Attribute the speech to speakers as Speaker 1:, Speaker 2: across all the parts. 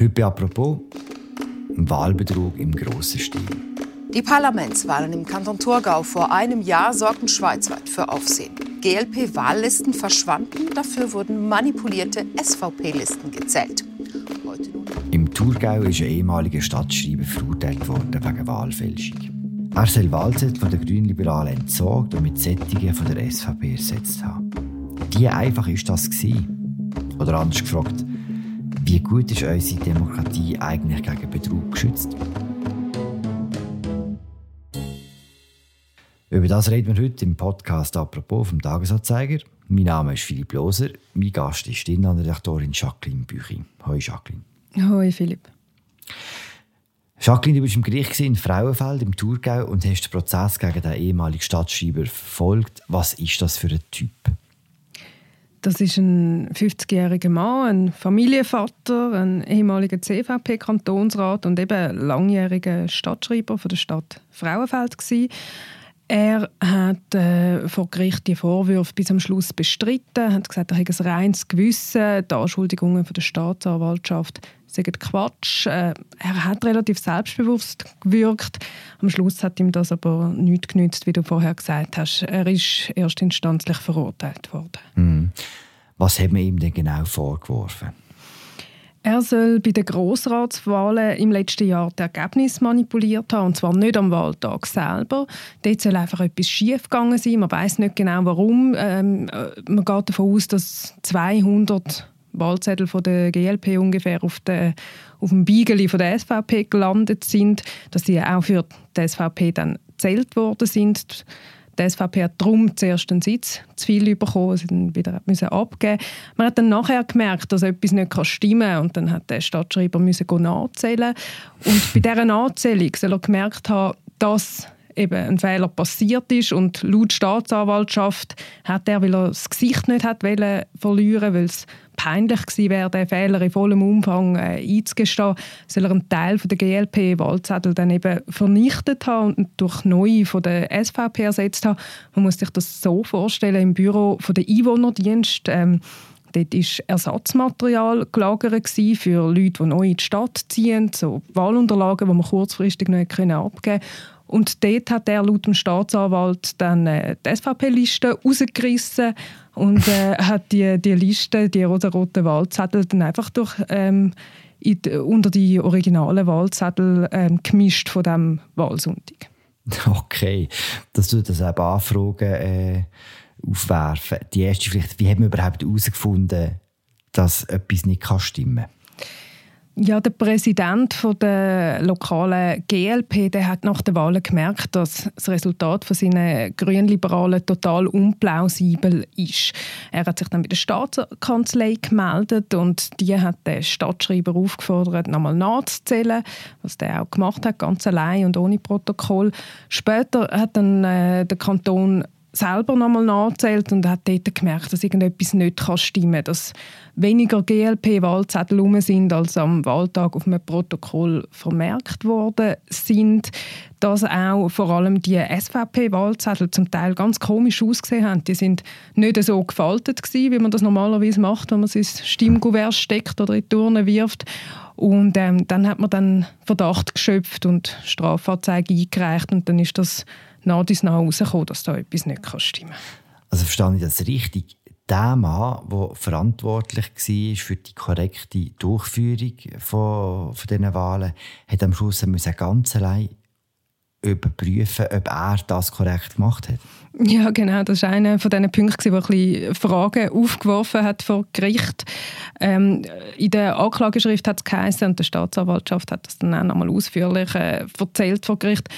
Speaker 1: Heute apropos Wahlbetrug im grossen Stil.
Speaker 2: Die Parlamentswahlen im Kanton Thurgau vor einem Jahr sorgten schweizweit für Aufsehen. GLP-Wahllisten verschwanden, dafür wurden manipulierte SVP-Listen gezählt.
Speaker 1: Im Thurgau ist ein ehemaliger Stadtschreiber verurteilt worden wegen Wahlfälschung. Er soll Wahlzettel von den Grünliberalen entsorgt und mit Sättigen von der SVP ersetzt haben. Wie einfach ist das gewesen? Oder anders gefragt, wie gut ist unsere Demokratie eigentlich gegen Betrug geschützt? Über das reden wir heute im Podcast «Apropos» vom Tagesanzeiger. Mein Name ist Philipp Loser. Mein Gast ist die Innenredaktorin Jacqueline Büchi. Hallo Jacqueline.
Speaker 3: Hallo Philipp.
Speaker 1: Jacqueline, du warst im Gericht in Frauenfeld im Thurgau und hast den Prozess gegen den ehemaligen Stadtschreiber verfolgt. Was ist das für ein Typ?
Speaker 3: Das ist ein 50-jähriger Mann, ein Familienvater, ein ehemaliger CVP-Kantonsrat und eben langjähriger Stadtschreiber von der Stadt Frauenfeld gewesen. Er hat äh, vor Gericht die Vorwürfe bis am Schluss bestritten, hat gesagt, er habe ein reines Gewissen, die Anschuldigungen von der Staatsanwaltschaft seien Quatsch. Äh, er hat relativ selbstbewusst gewirkt. Am Schluss hat ihm das aber nicht genützt, wie du vorher gesagt hast. Er ist erstinstanzlich verurteilt worden.
Speaker 1: Mhm. Was hat man ihm denn genau vorgeworfen?
Speaker 3: Er soll bei den Grossratswahlen im letzten Jahr das Ergebnis manipuliert haben, und zwar nicht am Wahltag selber. Dort soll einfach etwas schiefgegangen sein. Man weiß nicht genau, warum. Ähm, äh, man geht davon aus, dass 200 Wahlzettel von der GLP ungefähr auf, der, auf dem Beigeli von der SVP gelandet sind, dass sie auch für die SVP dann gezählt worden sind. Die SVP hat darum zuerst einen Sitz zu viel bekommen, sie dann wieder müssen abgeben. Man hat dann nachher gemerkt, dass etwas nicht stimmen kann und dann hat der Stadtschreiber müssen nachzählen. Und bei dieser Nachzählung soll er gemerkt haben, dass eben ein Fehler passiert ist und laut Staatsanwaltschaft hat er, weil er das Gesicht nicht hat wollen, verlieren, weil es peinlich gewesen wäre, den Fehler in vollem Umfang äh, einzugestehen, soll er einen Teil von der GLP-Wahlzettel dann eben vernichtet haben und durch neue von der SVP ersetzt haben. Man muss sich das so vorstellen, im Büro von der Einwohnerdienst ähm, Dort war Ersatzmaterial gelagert für Leute, die neu in die Stadt ziehen, so Wahlunterlagen, die man kurzfristig noch abgeben konnte. Und dort hat er laut dem Staatsanwalt dann äh, die SVP-Liste rausgerissen und äh, hat die, die Liste, die roten Wahlzettel, dann einfach durch, ähm, in, unter die originalen Wahlzettel ähm, gemischt von dem Wahlsonntag.
Speaker 1: Okay, dass du das eben Anfragen äh, aufwerfen. Die erste vielleicht, wie haben wir überhaupt herausgefunden, dass etwas nicht stimmen kann?
Speaker 3: Ja, der Präsident von der lokalen GLP, der hat nach der Wahl gemerkt, dass das Resultat von seinen Grünliberalen total unplausibel ist. Er hat sich dann bei der Staatskanzlei gemeldet und die hat den Stadtschreiber aufgefordert, nochmal nachzuzählen, was der auch gemacht hat, ganz allein und ohne Protokoll. Später hat dann äh, der Kanton selber nochmal nachzählt und hat dort gemerkt, dass irgendetwas nicht stimmen kann, dass weniger GLP-Wahlzettel rum sind, als am Wahltag auf einem Protokoll vermerkt worden sind, dass auch vor allem die SVP-Wahlzettel zum Teil ganz komisch ausgesehen haben. Die sind nicht so gefaltet gewesen, wie man das normalerweise macht, wenn man sein Stimmkuvert steckt oder in die Turne wirft. Und ähm, dann hat man dann Verdacht geschöpft und Strafanzeige eingereicht und dann ist das nach und nach herausgekommen, dass da etwas nicht stimmen kann.
Speaker 1: Also verstehe ich das richtig? Der Mann, der verantwortlich war für die korrekte Durchführung von, von diesen Wahlen, hat am Schluss ganz allein überprüfen, ob er das korrekt gemacht hat.
Speaker 3: Ja, genau. Das war einer von diesen Punkten, der ein bisschen Fragen aufgeworfen hat vor Gericht. Ähm, in der Anklageschrift hat es geheißen, und die Staatsanwaltschaft hat das dann auch nochmal ausführlich äh, erzählt vor Gericht,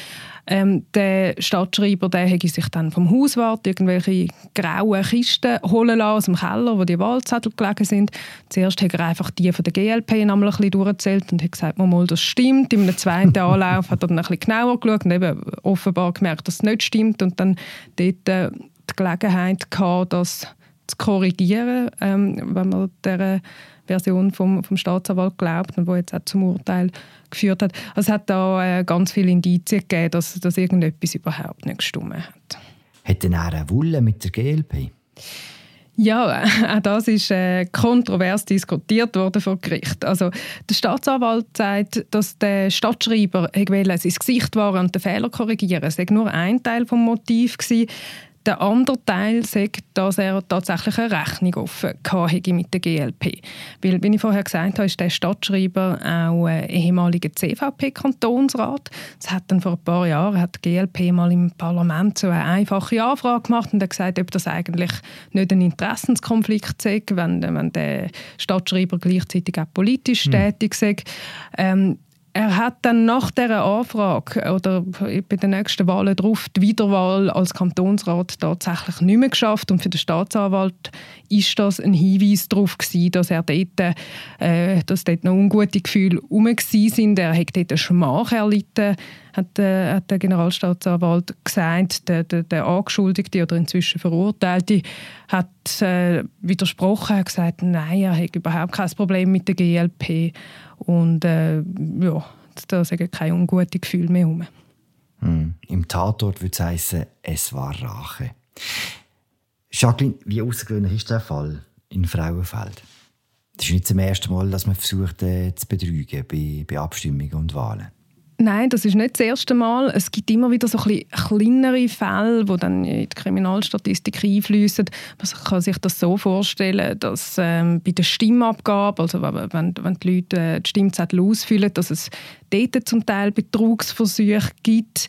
Speaker 3: ähm, der Stadtschreiber der hätte sich dann vom Hauswart irgendwelche grauen Kisten holen lassen aus dem Keller, wo die Wahlzettel gelegen sind. Zuerst hat er einfach die von der GLP einmal ein bisschen durchgezählt und hat gesagt, mal, das stimmt. Einem zweiten Anlauf hat er dann ein bisschen genauer geschaut und eben offenbar gemerkt, dass es nicht stimmt und dann dort äh, die Gelegenheit gehabt, das zu korrigieren, ähm, wenn man der Version vom, vom Staatsanwalt glaubt und wo jetzt auch zum Urteil geführt hat. Also es hat da äh, ganz viele Indizien gegeben, dass, dass irgendetwas überhaupt nicht gestimmt hat.
Speaker 1: Hat denn er eine Wulle mit der GLP?
Speaker 3: Ja, auch das ist äh, kontrovers diskutiert worden vor Gericht. Also der Staatsanwalt sagt, dass der Stadtschreiber sein Gesicht wahren und den Fehler korrigieren. Es war nur ein Teil des Motivs. Der andere Teil sagt, dass er tatsächlich eine Rechnung offen hatte mit der GLP. Weil, wie ich vorher gesagt habe, ist der Stadtschreiber auch ehemaliger CVP-Kantonsrat. Es hat dann vor ein paar Jahren hat die GLP mal im Parlament so eine einfache Anfrage gemacht und hat gesagt, ob das eigentlich nicht ein Interessenskonflikt sei, wenn, wenn der Stadtschreiber gleichzeitig auch politisch hm. tätig sei. Ähm, er hat dann nach dieser Anfrage oder bei den nächsten Wahlen darauf die Wiederwahl als Kantonsrat tatsächlich nicht mehr geschafft. Und für den Staatsanwalt ist das ein Hinweis darauf gewesen, dass er dort, äh, dass dort noch ungute Gefühle herum sind. Er hat dort eine Schmach erlitten, hat, äh, hat der Generalstaatsanwalt gesagt. Der, der, der Angeschuldigte oder inzwischen Verurteilte hat äh, widersprochen, hat gesagt, nein, er hat überhaupt kein Problem mit der GLP. Und äh, ja, da sind keine unguten Gefühle mehr herum.
Speaker 1: Hm. Im Tatort würde es heißen, es war Rache. Jacqueline, wie außergewöhnlich ist der Fall in Frauenfeld? Das ist nicht zum ersten Mal, dass man versucht, äh, zu betrügen bei, bei Abstimmungen und Wahlen.
Speaker 3: Nein, das ist nicht das erste Mal. Es gibt immer wieder so ein kleinere Fälle, die dann in die Kriminalstatistik einfließen. Man kann sich das so vorstellen, dass ähm, bei der Stimmabgabe, also wenn, wenn die Leute äh, die Stimmzettel ausfüllen, dass es dort zum Teil Betrugsversuche gibt,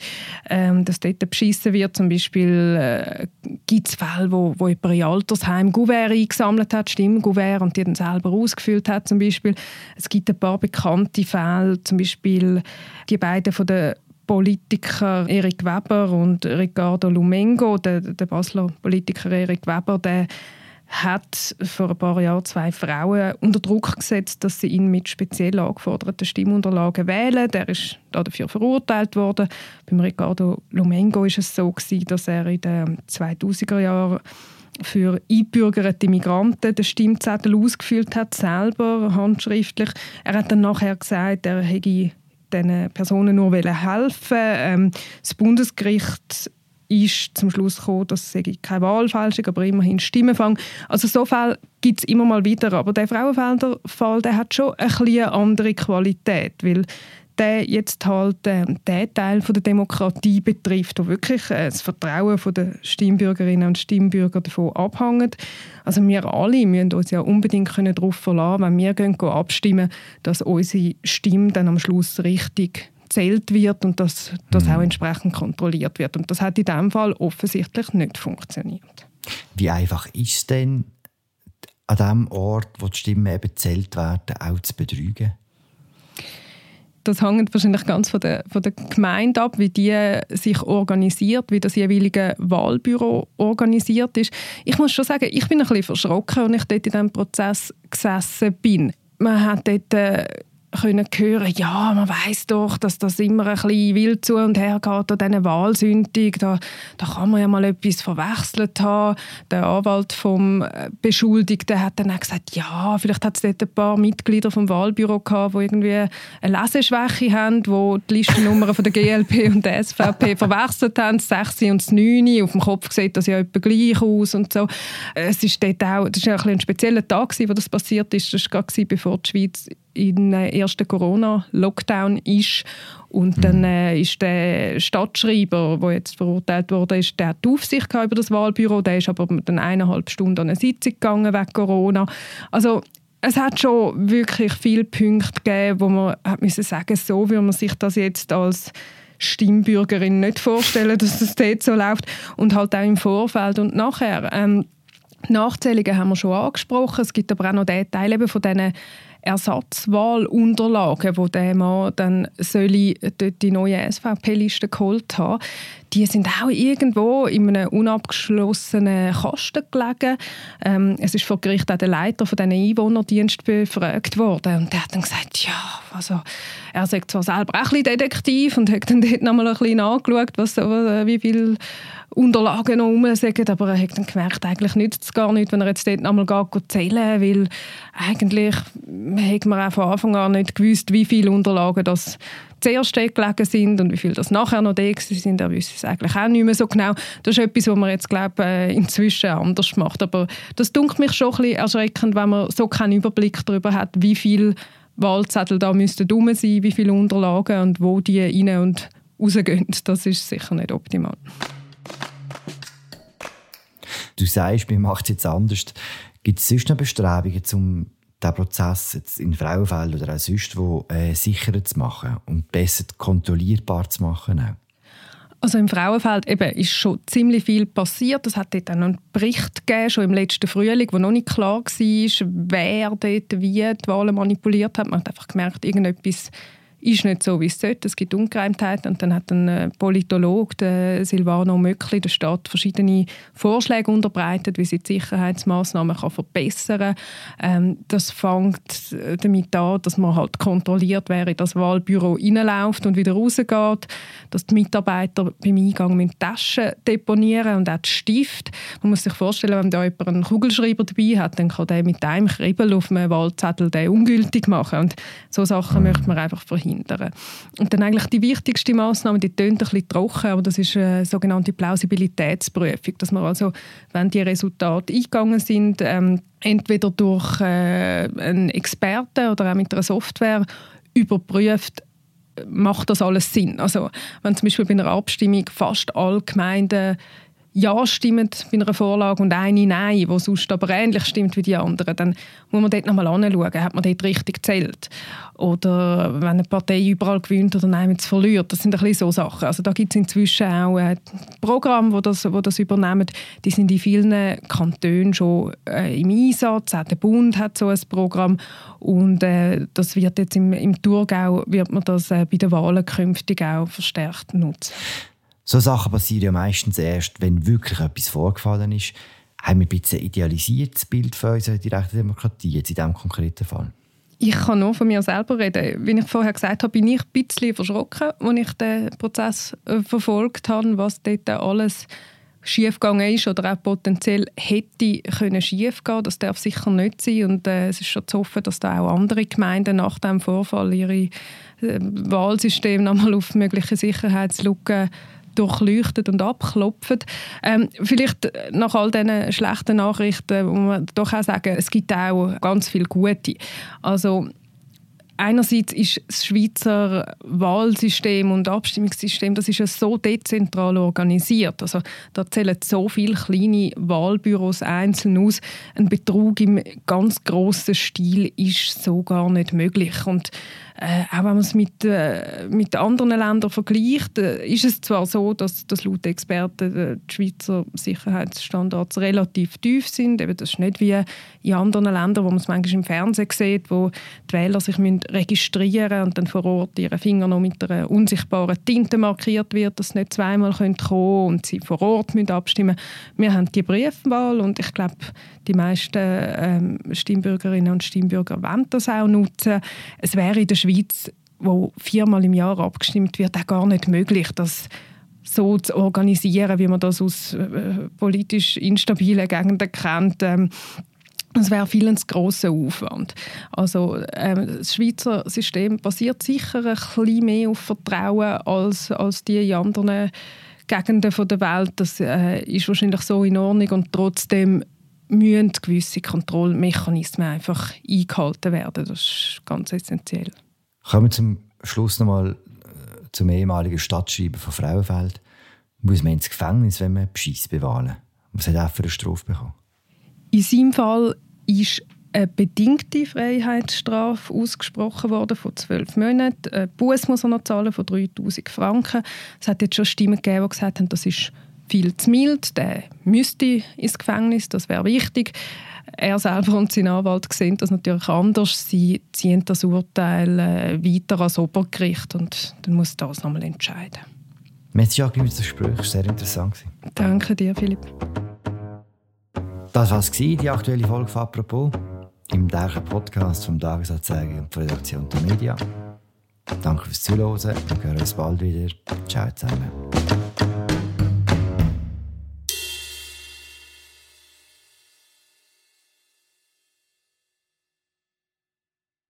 Speaker 3: ähm, dass dort beschissen wird. Zum Beispiel äh, gibt es Fälle, wo, wo jemand in Altersheim Gouverne eingesammelt hat, Stimmgouverne, und die dann selber ausgefüllt hat. Zum Beispiel. Es gibt ein paar bekannte Fälle, zum Beispiel die beiden von den Politiker Erik Weber und Ricardo Lumengo, der, der Basler Politiker Erik Weber, der hat vor ein paar Jahren zwei Frauen unter Druck gesetzt, dass sie ihn mit speziell angeforderten Stimmunterlagen wählen. Der ist dafür verurteilt worden. Beim Ricardo Lumengo ist es so gewesen, dass er in den 2000er Jahren für einbürgerte Migranten den Stimmzettel ausgefüllt hat, selber handschriftlich. Er hat dann nachher gesagt, er hätte diesen Personen nur helfen ähm, Das Bundesgericht ist zum Schluss gekommen, dass es keine Wahlfälschung, aber immerhin Stimmenfang. Also so Fälle gibt es immer mal wieder, aber der Frauenfelder Fall, der hat schon ein eine andere Qualität, weil der jetzt halt äh, den Teil von der Demokratie betrifft, wo wirklich äh, das Vertrauen der Stimmbürgerinnen und Stimmbürger davon abhängt. Also wir alle müssen uns ja unbedingt darauf verlassen, wenn wir gehen, gehen abstimmen, dass unsere Stimme dann am Schluss richtig gezählt wird und dass das mhm. auch entsprechend kontrolliert wird. Und das hat in diesem Fall offensichtlich nicht funktioniert.
Speaker 1: Wie einfach ist es denn, an dem Ort, wo die Stimmen eben gezählt werden, auch zu betrügen?
Speaker 3: Das hängt wahrscheinlich ganz von der, von der Gemeinde ab, wie die sich organisiert, wie das jeweilige Wahlbüro organisiert ist. Ich muss schon sagen, ich bin ein bisschen verschrocken, als ich dort in diesem Prozess gesessen bin. Man hat dort äh, können hören, ja, man weiß doch, dass das immer ein bisschen wild zu und her geht an diesen Wahlsündig. Da, da kann man ja mal etwas verwechselt haben. Der Anwalt vom äh, Beschuldigten hat dann auch gesagt, ja, vielleicht hat es dort ein paar Mitglieder vom Wahlbüro gehabt, die irgendwie eine Leseschwäche haben, die die Listennummern von der GLP und der SVP verwechselt haben, das 6 und das 9. Auf dem Kopf sieht das ja etwa gleich aus und so. Es ist dort auch, das war ein, ein spezieller Tag, wo das passiert ist. Das war gerade bevor die Schweiz in den ersten Corona-Lockdown ist. Und mhm. dann äh, ist der Stadtschreiber, der jetzt verurteilt wurde, ist, der hat die Aufsicht über das Wahlbüro. Der ist aber dann eineinhalb Stunden an eine Sitzung gegangen wegen Corona. Also es hat schon wirklich viele Punkte gegeben, wo man hat müssen sagen, so wie man sich das jetzt als Stimmbürgerin nicht vorstellen, dass das dort so läuft und halt auch im Vorfeld und nachher. Ähm, Nachzählungen haben wir schon angesprochen. Es gibt aber auch noch den Teil eben von diesen Ersatzwahlunterlagen, wo der Mann dann soll dort die neue SVP-Liste geholt haben, die sind auch irgendwo in einem unabgeschlossenen Kasten gelegen. Ähm, es ist vor Gericht auch der Leiter von diesen Einwohnerdienst befragt worden und der hat dann gesagt, ja, also er sagt zwar selber auch ein Detektiv und hat dann dort nochmal ein bisschen nachgeschaut, was, wie viele Unterlagen noch rum sagen, aber er hat dann gemerkt, eigentlich nützt es gar nicht, wenn er jetzt dort nochmal geht, zählen weil eigentlich hat man auch von Anfang an nicht gewusst, wie viele Unterlagen das zuerst gelegen sind und wie viele das nachher noch da sind. Er wüsste es eigentlich auch nicht mehr so genau. Das ist etwas, was man jetzt, glaube äh, inzwischen anders macht. Aber das dunkelt mich schon ein bisschen erschreckend, wenn man so keinen Überblick darüber hat, wie viele Wahlzettel da müssten rum sein, wie viele Unterlagen und wo die rein und rausgehen. Das ist sicher nicht optimal.
Speaker 1: Du sagst, man macht es jetzt anders. Gibt es sonst noch Bestrebungen, um diesen Prozess jetzt in Frauenfällen oder auch sonst wo äh, sicherer zu machen und besser kontrollierbar zu machen? Auch?
Speaker 3: Also im Frauenfeld eben ist schon ziemlich viel passiert. Es hat dort auch einen Bericht gegeben, schon im letzten Frühling, wo noch nicht klar war, wer dort wie die Wahlen manipuliert hat. Man hat einfach gemerkt, irgendetwas ist nicht so, wie es sollte. Es gibt Ungereimtheiten. Und dann hat ein äh, Politologe, der Silvano Möckli, der Stadt verschiedene Vorschläge unterbreitet, wie sie die Sicherheitsmaßnahmen kann verbessern kann. Ähm, das fängt damit an, dass man halt kontrolliert, wer in das Wahlbüro reinläuft und wieder rausgeht, dass die Mitarbeiter beim Eingang mit Taschen deponieren und auch die Stift. Man muss sich vorstellen, wenn da jemand einen Kugelschreiber dabei hat, dann kann der mit einem Kribbel auf einem Wahlzettel den ungültig machen. Und so Sachen möchte man einfach verhindern verhindern. Und dann eigentlich die wichtigste Maßnahme, die tönt ein bisschen trocken, aber das ist eine sogenannte Plausibilitätsprüfung, dass man also, wenn die Resultate eingegangen sind, ähm, entweder durch äh, einen Experten oder auch mit einer Software überprüft, macht das alles Sinn? Also wenn zum Beispiel bei einer Abstimmung fast alle Gemeinden ja stimmt bei einer Vorlage und eine Nein, die sonst aber ähnlich stimmt wie die anderen, dann muss man dort nochmal anschauen, hat man dort richtig gezählt. Oder wenn eine Partei überall gewinnt oder nein, es verliert. Das sind ein bisschen so Sachen. Also da gibt es inzwischen auch äh, Programme, die das, wo das übernehmen. Die sind in vielen Kantonen schon äh, im Einsatz. Auch der Bund hat so ein Programm. Und äh, das wird jetzt im, im Thurgau wird man das äh, bei den Wahlen künftig auch verstärkt nutzen.
Speaker 1: So Sachen passieren ja meistens erst, wenn wirklich etwas vorgefallen ist. Haben wir ein bisschen idealisiertes Bild von unserer direkten Demokratie jetzt in diesem konkreten Fall?
Speaker 3: Ich kann nur von mir selber reden. Wie ich vorher gesagt habe, bin ich ein bisschen verschrocken, als ich den Prozess äh, verfolgt habe, was dort alles schiefgegangen ist oder auch potenziell hätte können schiefgehen. Das darf sicher nicht sein und äh, es ist schon zu hoffen, dass da auch andere Gemeinden nach dem Vorfall ihre äh, Wahlsysteme nochmal auf mögliche Sicherheitslücken durchleuchtet und abklopft. Ähm, vielleicht nach all diesen schlechten Nachrichten muss man doch auch sagen, es gibt auch ganz viel gute. Also einerseits ist das Schweizer Wahlsystem und Abstimmungssystem, das ist so dezentral organisiert. Also da zählen so viele kleine Wahlbüros einzeln aus. Ein Betrug im ganz grossen Stil ist so gar nicht möglich. Und äh, auch wenn man es mit, äh, mit anderen Ländern vergleicht, äh, ist es zwar so, dass, dass laut Experten äh, die Schweizer Sicherheitsstandards relativ tief sind. Eben, das ist nicht wie in anderen Ländern, wo man es manchmal im Fernsehen sieht, wo die Wähler sich müssen registrieren und dann vor Ort ihre Finger noch mit einer unsichtbaren Tinte markiert wird, dass sie nicht zweimal kommen können und sie vor Ort müssen abstimmen Wir haben die Briefwahl und ich glaube, die meisten ähm, Stimmbürgerinnen und Stimmbürger wollen das auch nutzen. Es wäre in der Schweiz, wo viermal im Jahr abgestimmt wird, auch gar nicht möglich, das so zu organisieren, wie man das aus äh, politisch instabilen Gegenden kennt. Ähm, das wäre viel ein grosser Aufwand. Also ähm, das Schweizer System basiert sicher ein bisschen mehr auf Vertrauen als, als die in anderen Gegenden der Welt. Das äh, ist wahrscheinlich so in Ordnung und trotzdem müssen gewisse Kontrollmechanismen einfach eingehalten werden. Das ist ganz essentiell.
Speaker 1: Kommen wir zum Schluss nochmal äh, zum ehemaligen Stadtschreiber von Frauenfeld. Muss man ins Gefängnis, wenn man Beschiss bewahlen? Was hat er für eine Strafe bekommen?
Speaker 3: In seinem Fall ist eine bedingte Freiheitsstrafe ausgesprochen worden von zwölf Monaten. Ein Buß muss er noch zahlen von 3000 Franken. Es hat jetzt schon Stimmen gegeben, die gesagt haben, das ist viel zu mild, der müsste ins Gefängnis, das wäre wichtig. Er selber und sein Anwalt sehen das natürlich anders. Sie ziehen das Urteil äh, weiter ans Obergericht und dann muss das nochmal entscheiden.
Speaker 1: Merci auch für das Gespräch, sehr interessant.
Speaker 3: Danke dir, Philipp.
Speaker 1: Das war es, die aktuelle Folge von «Apropos» im täglichen Podcast vom Tagesanzeiger und der Redaktion der Media. Danke fürs Zuhören. Wir hören uns bald wieder. Ciao zusammen.